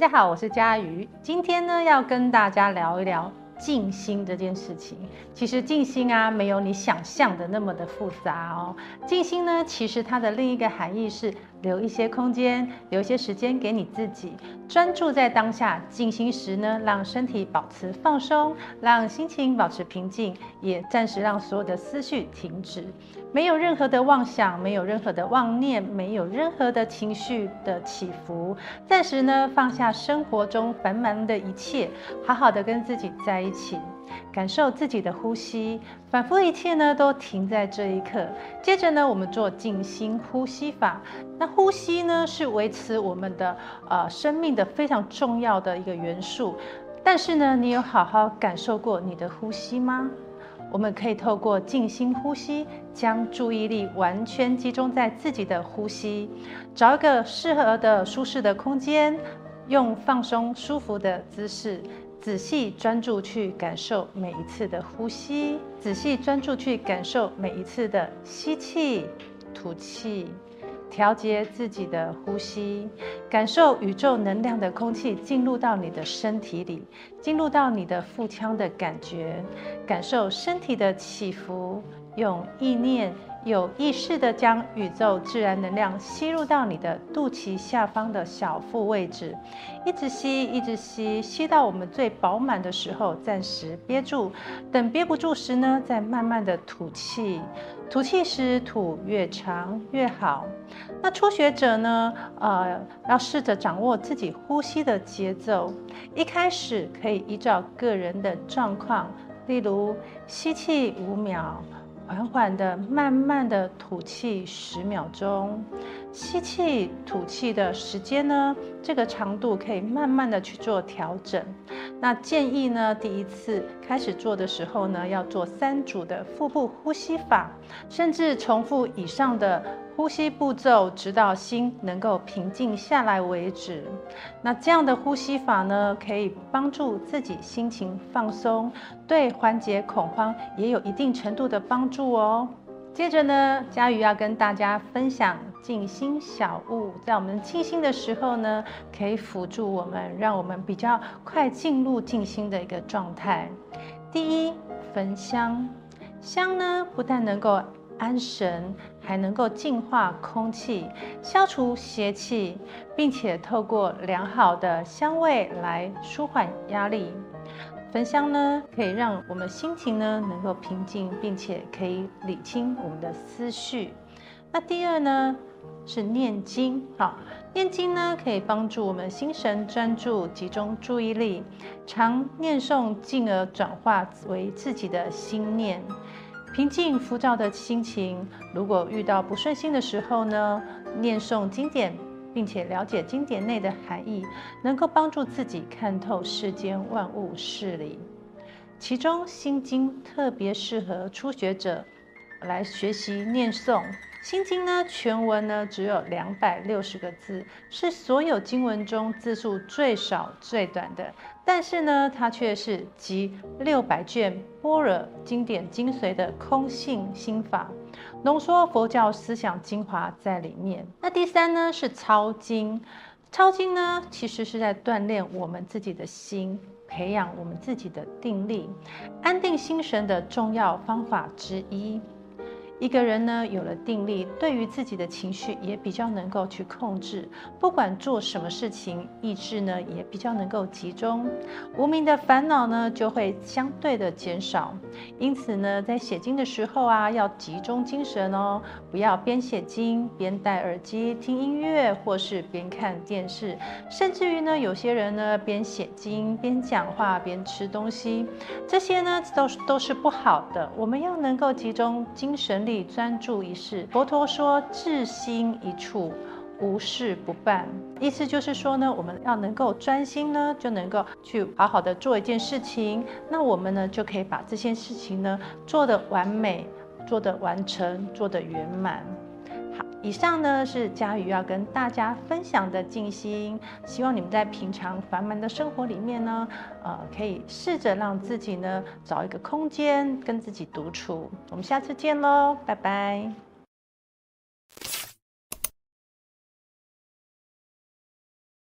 大家好，我是佳瑜，今天呢要跟大家聊一聊静心这件事情。其实静心啊，没有你想象的那么的复杂哦。静心呢，其实它的另一个含义是。留一些空间，留一些时间给你自己，专注在当下。静心时呢，让身体保持放松，让心情保持平静，也暂时让所有的思绪停止，没有任何的妄想，没有任何的妄念，没有任何的情绪的起伏。暂时呢，放下生活中繁忙的一切，好好的跟自己在一情。感受自己的呼吸，仿佛一切呢都停在这一刻。接着呢，我们做静心呼吸法。那呼吸呢是维持我们的呃生命的非常重要的一个元素。但是呢，你有好好感受过你的呼吸吗？我们可以透过静心呼吸，将注意力完全集中在自己的呼吸，找一个适合的舒适的空间，用放松舒服的姿势。仔细专注去感受每一次的呼吸，仔细专注去感受每一次的吸气、吐气，调节自己的呼吸，感受宇宙能量的空气进入到你的身体里，进入到你的腹腔的感觉，感受身体的起伏，用意念。有意识地将宇宙自然能量吸入到你的肚脐下方的小腹位置，一直吸，一直吸，吸到我们最饱满的时候，暂时憋住。等憋不住时呢，再慢慢的吐气。吐气时吐越长越好。那初学者呢，呃，要试着掌握自己呼吸的节奏。一开始可以依照个人的状况，例如吸气五秒。缓缓的、慢慢的吐气十秒钟，吸气、吐气的时间呢，这个长度可以慢慢的去做调整。那建议呢，第一次开始做的时候呢，要做三组的腹部呼吸法，甚至重复以上的。呼吸步骤，直到心能够平静下来为止。那这样的呼吸法呢，可以帮助自己心情放松，对缓解恐慌也有一定程度的帮助哦。接着呢，佳瑜要跟大家分享静心小物，在我们静心的时候呢，可以辅助我们，让我们比较快进入静心的一个状态。第一，焚香，香呢不但能够安神，还能够净化空气，消除邪气，并且透过良好的香味来舒缓压力。焚香呢，可以让我们心情呢能够平静，并且可以理清我们的思绪。那第二呢是念经，好，念经呢可以帮助我们心神专注，集中注意力，常念诵，进而转化为自己的心念。平静浮躁的心情，如果遇到不顺心的时候呢，念诵经典，并且了解经典内的含义，能够帮助自己看透世间万物事理。其中《心经》特别适合初学者来学习念诵。《心经》呢，全文呢只有两百六十个字，是所有经文中字数最少、最短的。但是呢，它却是集六百卷般若经典精髓的空性心法，浓缩佛教思想精华在里面。那第三呢是抄经，抄经呢其实是在锻炼我们自己的心，培养我们自己的定力，安定心神的重要方法之一。一个人呢，有了定力，对于自己的情绪也比较能够去控制，不管做什么事情，意志呢也比较能够集中，无名的烦恼呢就会相对的减少。因此呢，在写经的时候啊，要集中精神哦，不要边写经边戴耳机听音乐，或是边看电视，甚至于呢，有些人呢边写经边讲话边吃东西，这些呢都是都是不好的。我们要能够集中精神。专注一事，佛陀说至心一处，无事不办。意思就是说呢，我们要能够专心呢，就能够去好好的做一件事情。那我们呢，就可以把这件事情呢做得完美，做得完成，做得圆满。以上呢是佳瑜要跟大家分享的静心，希望你们在平常繁忙的生活里面呢，呃，可以试着让自己呢找一个空间跟自己独处。我们下次见喽，拜拜。